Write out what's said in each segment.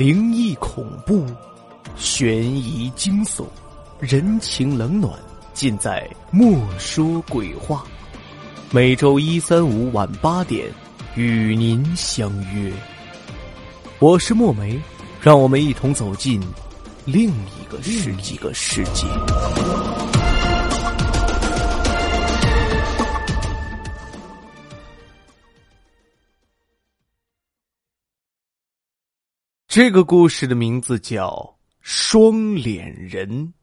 灵异恐怖、悬疑惊悚、人情冷暖，尽在《莫说鬼话》。每周一、三、五晚八点，与您相约。我是墨梅，让我们一同走进另一个世一个世界。这个故事的名字叫《双脸人》。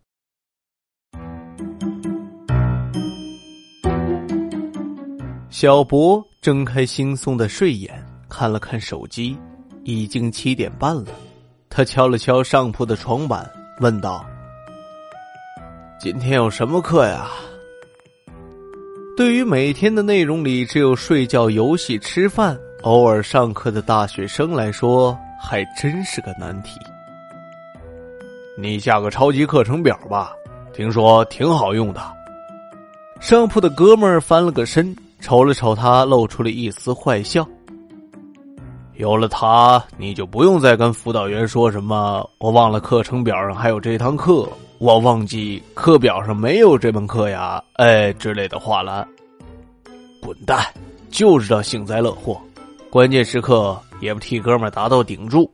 小博睁开惺忪的睡眼，看了看手机，已经七点半了。他敲了敲上铺的床板，问道：“今天有什么课呀？”对于每天的内容里只有睡觉、游戏、吃饭，偶尔上课的大学生来说，还真是个难题。你下个超级课程表吧，听说挺好用的。上铺的哥们儿翻了个身，瞅了瞅他，露出了一丝坏笑。有了它，你就不用再跟辅导员说什么“我忘了课程表上还有这堂课”“我忘记课表上没有这门课呀”哎之类的话了。滚蛋，就知道幸灾乐祸，关键时刻。也不替哥们达到顶住。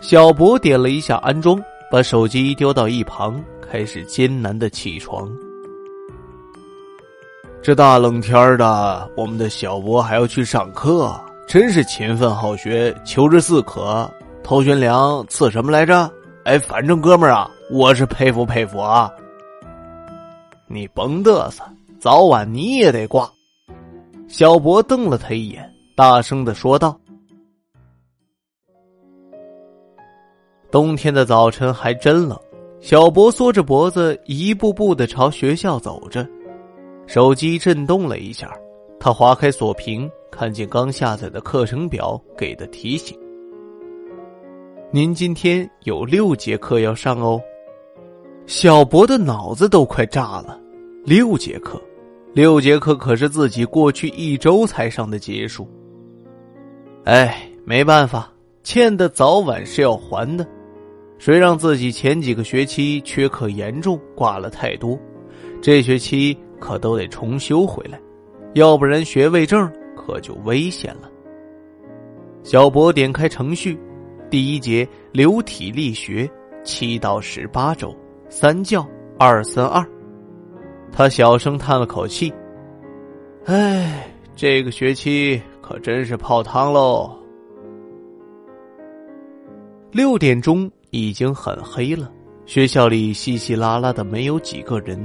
小博点了一下安装，把手机丢到一旁，开始艰难的起床。这大冷天的，我们的小博还要去上课，真是勤奋好学，求知似渴。头悬梁刺什么来着？哎，反正哥们儿啊，我是佩服佩服啊！你甭嘚瑟，早晚你也得挂。小博瞪了他一眼，大声的说道。冬天的早晨还真冷，小博缩着脖子，一步步的朝学校走着。手机震动了一下，他划开锁屏，看见刚下载的课程表给的提醒：“您今天有六节课要上哦。”小博的脑子都快炸了，六节课，六节课可是自己过去一周才上的节数。哎，没办法，欠的早晚是要还的。谁让自己前几个学期缺课严重，挂了太多，这学期可都得重修回来，要不然学位证可就危险了。小博点开程序，第一节流体力学，七到十八周，三教二三二。他小声叹了口气：“唉，这个学期可真是泡汤喽。”六点钟。已经很黑了，学校里稀稀拉拉的，没有几个人。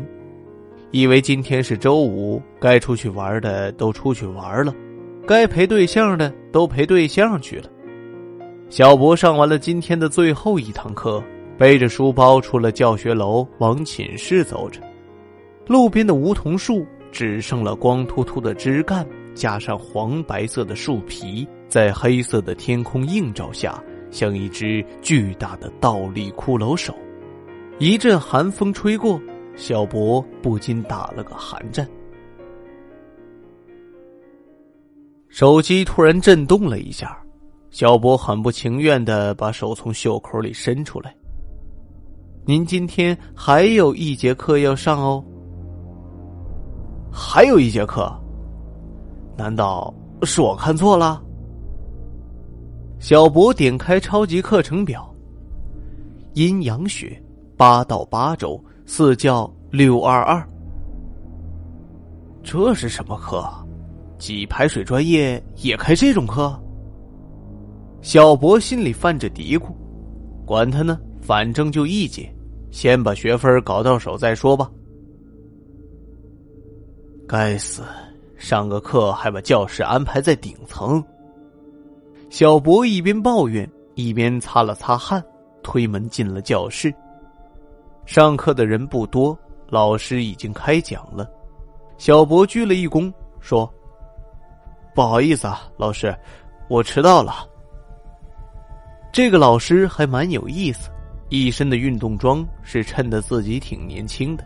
以为今天是周五，该出去玩的都出去玩了，该陪对象的都陪对象去了。小博上完了今天的最后一堂课，背着书包出了教学楼，往寝室走着。路边的梧桐树只剩了光秃秃的枝干，加上黄白色的树皮，在黑色的天空映照下。像一只巨大的倒立骷髅手，一阵寒风吹过，小博不禁打了个寒战。手机突然震动了一下，小博很不情愿的把手从袖口里伸出来。您今天还有一节课要上哦，还有一节课，难道是我看错了？小博点开超级课程表，阴阳学八到八周，四教六二二。这是什么课？挤排水专业也开这种课？小博心里犯着嘀咕，管他呢，反正就一节，先把学分搞到手再说吧。该死，上个课还把教室安排在顶层。小博一边抱怨，一边擦了擦汗，推门进了教室。上课的人不多，老师已经开讲了。小博鞠了一躬，说：“不好意思啊，老师，我迟到了。”这个老师还蛮有意思，一身的运动装是衬得自己挺年轻的，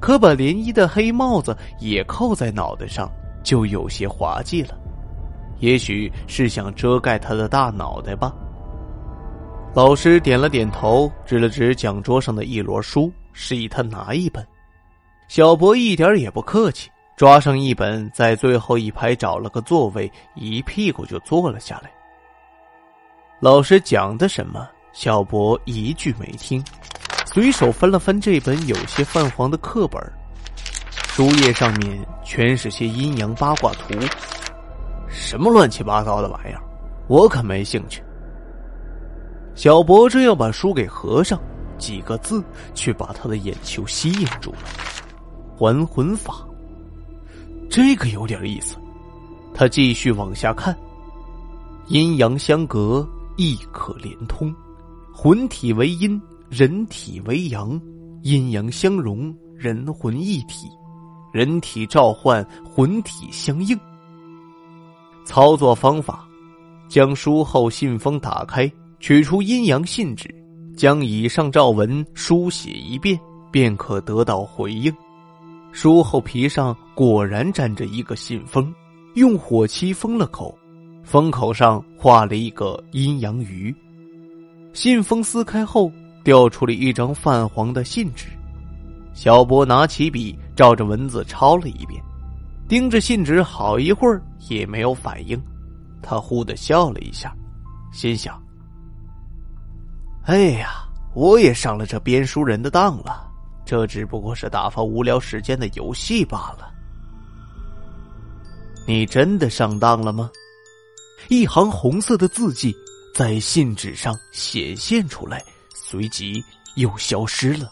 可把连衣的黑帽子也扣在脑袋上，就有些滑稽了。也许是想遮盖他的大脑袋吧。老师点了点头，指了指讲桌上的一摞书，示意他拿一本。小博一点也不客气，抓上一本，在最后一排找了个座位，一屁股就坐了下来。老师讲的什么，小博一句没听，随手翻了翻这本有些泛黄的课本，书页上面全是些阴阳八卦图，什么乱七八糟的玩意儿，我可没兴趣。小博正要把书给合上，几个字却把他的眼球吸引住了：“还魂法。”这个有点意思。他继续往下看，阴阳相隔。亦可连通，魂体为阴，人体为阳，阴阳相融，人魂一体，人体召唤，魂体相应。操作方法：将书后信封打开，取出阴阳信纸，将以上诏文书写一遍，便可得到回应。书后皮上果然粘着一个信封，用火漆封了口。封口上画了一个阴阳鱼，信封撕开后掉出了一张泛黄的信纸。小波拿起笔，照着文字抄了一遍，盯着信纸好一会儿也没有反应。他忽的笑了一下，心想：“哎呀，我也上了这编书人的当了。这只不过是打发无聊时间的游戏罢了。”你真的上当了吗？一行红色的字迹在信纸上显现出来，随即又消失了。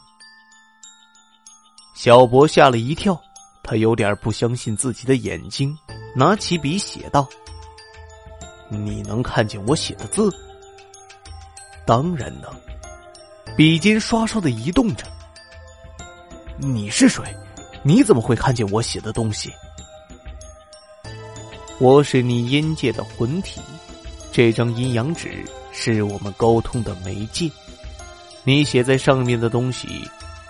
小博吓了一跳，他有点不相信自己的眼睛，拿起笔写道：“你能看见我写的字？”“当然能。”笔尖刷刷的移动着。“你是谁？你怎么会看见我写的东西？”我是你阴界的魂体，这张阴阳纸是我们沟通的媒介。你写在上面的东西，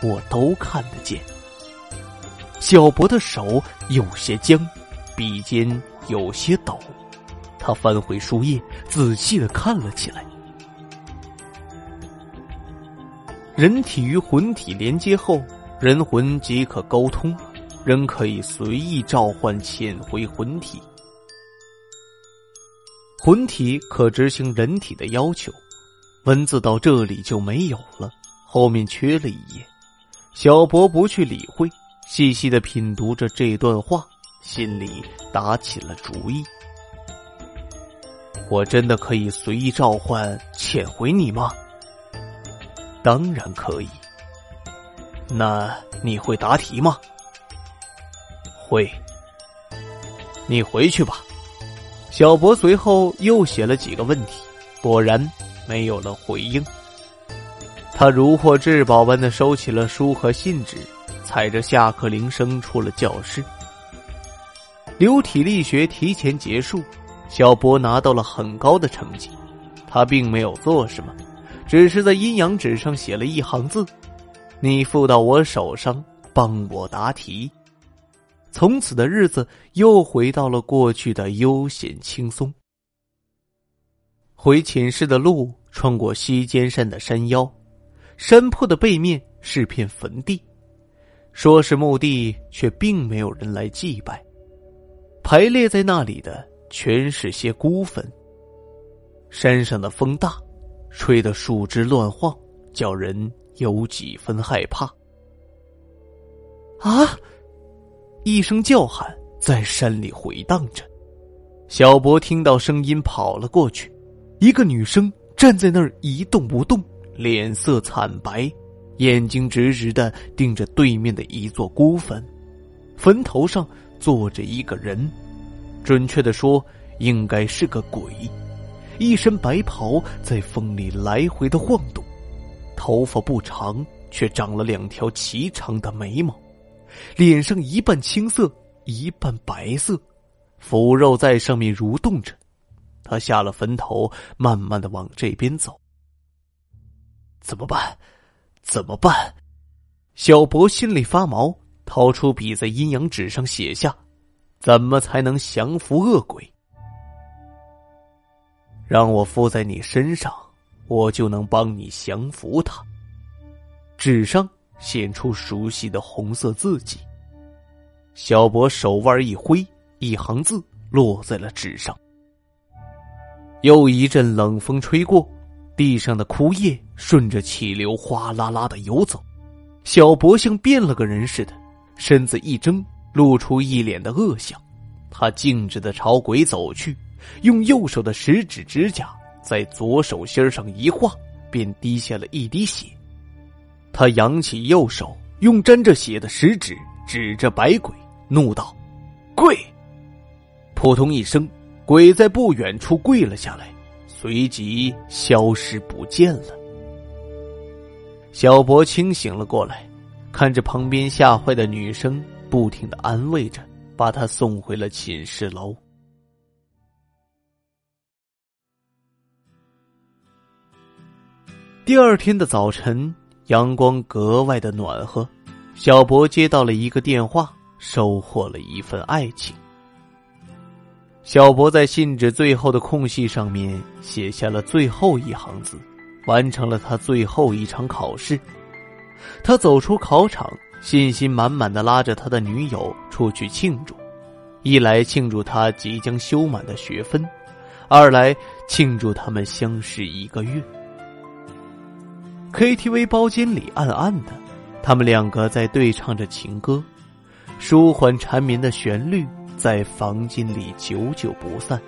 我都看得见。小博的手有些僵，笔尖有些抖，他翻回书页，仔细的看了起来。人体与魂体连接后，人魂即可沟通，人可以随意召唤潜回魂体。魂体可执行人体的要求，文字到这里就没有了，后面缺了一页。小博不去理会，细细的品读着这段话，心里打起了主意：我真的可以随意召唤遣回你吗？当然可以。那你会答题吗？会。你回去吧。小博随后又写了几个问题，果然没有了回应。他如获至宝般的收起了书和信纸，踩着下课铃声出了教室。流体力学提前结束，小博拿到了很高的成绩。他并没有做什么，只是在阴阳纸上写了一行字：“你附到我手上，帮我答题。”从此的日子又回到了过去的悠闲轻松。回寝室的路穿过西尖山的山腰，山坡的背面是片坟地，说是墓地，却并没有人来祭拜。排列在那里的全是些孤坟。山上的风大，吹得树枝乱晃，叫人有几分害怕。啊！一声叫喊在山里回荡着，小博听到声音跑了过去，一个女生站在那儿一动不动，脸色惨白，眼睛直直的盯着对面的一座孤坟，坟头上坐着一个人，准确的说，应该是个鬼，一身白袍在风里来回的晃动，头发不长，却长了两条齐长的眉毛。脸上一半青色，一半白色，腐肉在上面蠕动着。他下了坟头，慢慢的往这边走。怎么办？怎么办？小博心里发毛，掏出笔在阴阳纸上写下：怎么才能降服恶鬼？让我附在你身上，我就能帮你降服他。纸上显出熟悉的红色字迹。小博手腕一挥，一行字落在了纸上。又一阵冷风吹过，地上的枯叶顺着气流哗啦啦的游走。小博像变了个人似的，身子一怔，露出一脸的恶相。他径直的朝鬼走去，用右手的食指指甲在左手心上一划，便滴下了一滴血。他扬起右手，用沾着血的食指指着白鬼，怒道：“跪！”扑通一声，鬼在不远处跪了下来，随即消失不见了。小博清醒了过来，看着旁边吓坏的女生，不停的安慰着。把她送回了寝室楼。第二天的早晨，阳光格外的暖和。小博接到了一个电话，收获了一份爱情。小博在信纸最后的空隙上面写下了最后一行字，完成了他最后一场考试。他走出考场。信心满满的拉着他的女友出去庆祝，一来庆祝他即将修满的学分，二来庆祝他们相识一个月。KTV 包间里暗暗的，他们两个在对唱着情歌，舒缓缠绵的旋律在房间里久久不散，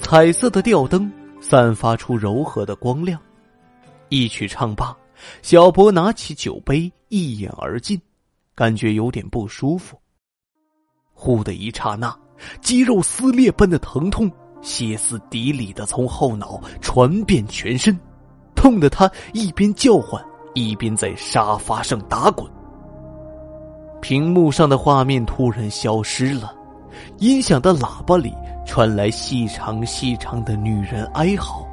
彩色的吊灯散发出柔和的光亮。一曲唱罢，小博拿起酒杯一饮而尽。感觉有点不舒服。忽的一刹那，肌肉撕裂般的疼痛歇斯底里的从后脑传遍全身，痛得他一边叫唤，一边在沙发上打滚。屏幕上的画面突然消失了，音响的喇叭里传来细长细长的女人哀嚎，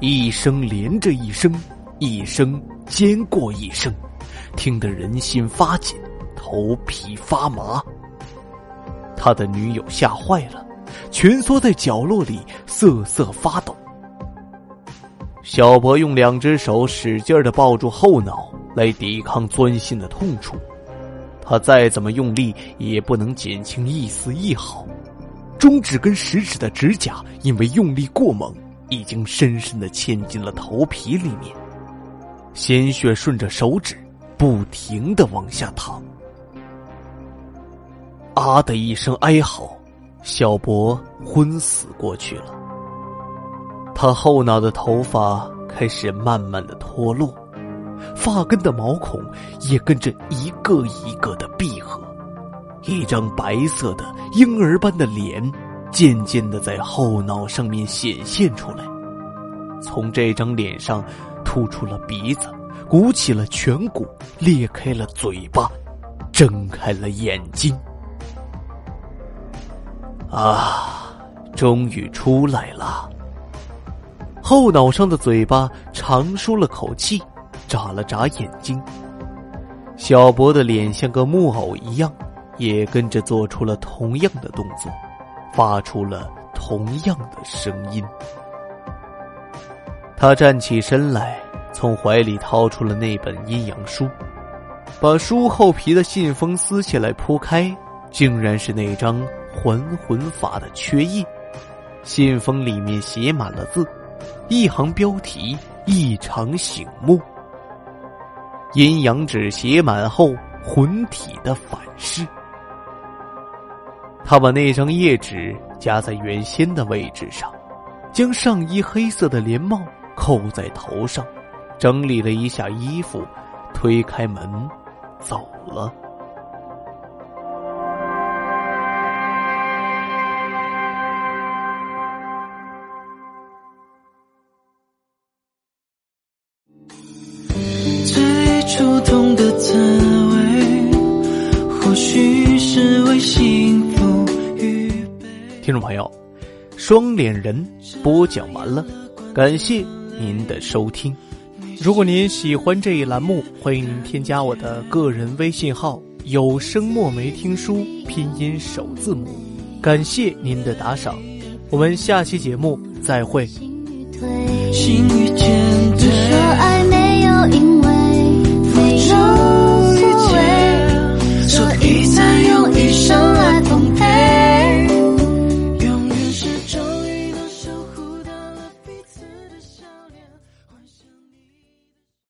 一声连着一声，一声尖过一声，听得人心发紧。头皮发麻，他的女友吓坏了，蜷缩在角落里瑟瑟发抖。小博用两只手使劲的抱住后脑，来抵抗钻心的痛楚。他再怎么用力，也不能减轻一丝一毫。中指跟食指的指甲因为用力过猛，已经深深的嵌进了头皮里面，鲜血顺着手指不停的往下淌。啊的一声哀嚎，小博昏死过去了。他后脑的头发开始慢慢的脱落，发根的毛孔也跟着一个一个的闭合，一张白色的婴儿般的脸渐渐的在后脑上面显现出来。从这张脸上突出了鼻子，鼓起了颧骨，裂开了嘴巴，睁开了眼睛。啊，终于出来了！后脑上的嘴巴长舒了口气，眨了眨眼睛。小博的脸像个木偶一样，也跟着做出了同样的动作，发出了同样的声音。他站起身来，从怀里掏出了那本阴阳书，把书厚皮的信封撕下来铺开，竟然是那张。还魂法的缺页，信封里面写满了字，一行标题异常醒目。阴阳纸写满后，魂体的反噬。他把那张页纸夹在原先的位置上，将上衣黑色的连帽扣在头上，整理了一下衣服，推开门，走了。双脸人播讲完了，感谢您的收听。如果您喜欢这一栏目，欢迎您添加我的个人微信号“有声墨梅听书”拼音首字母。感谢您的打赏，我们下期节目再会。心与坚决，你说爱没有因为，没有所，所以才用一生来。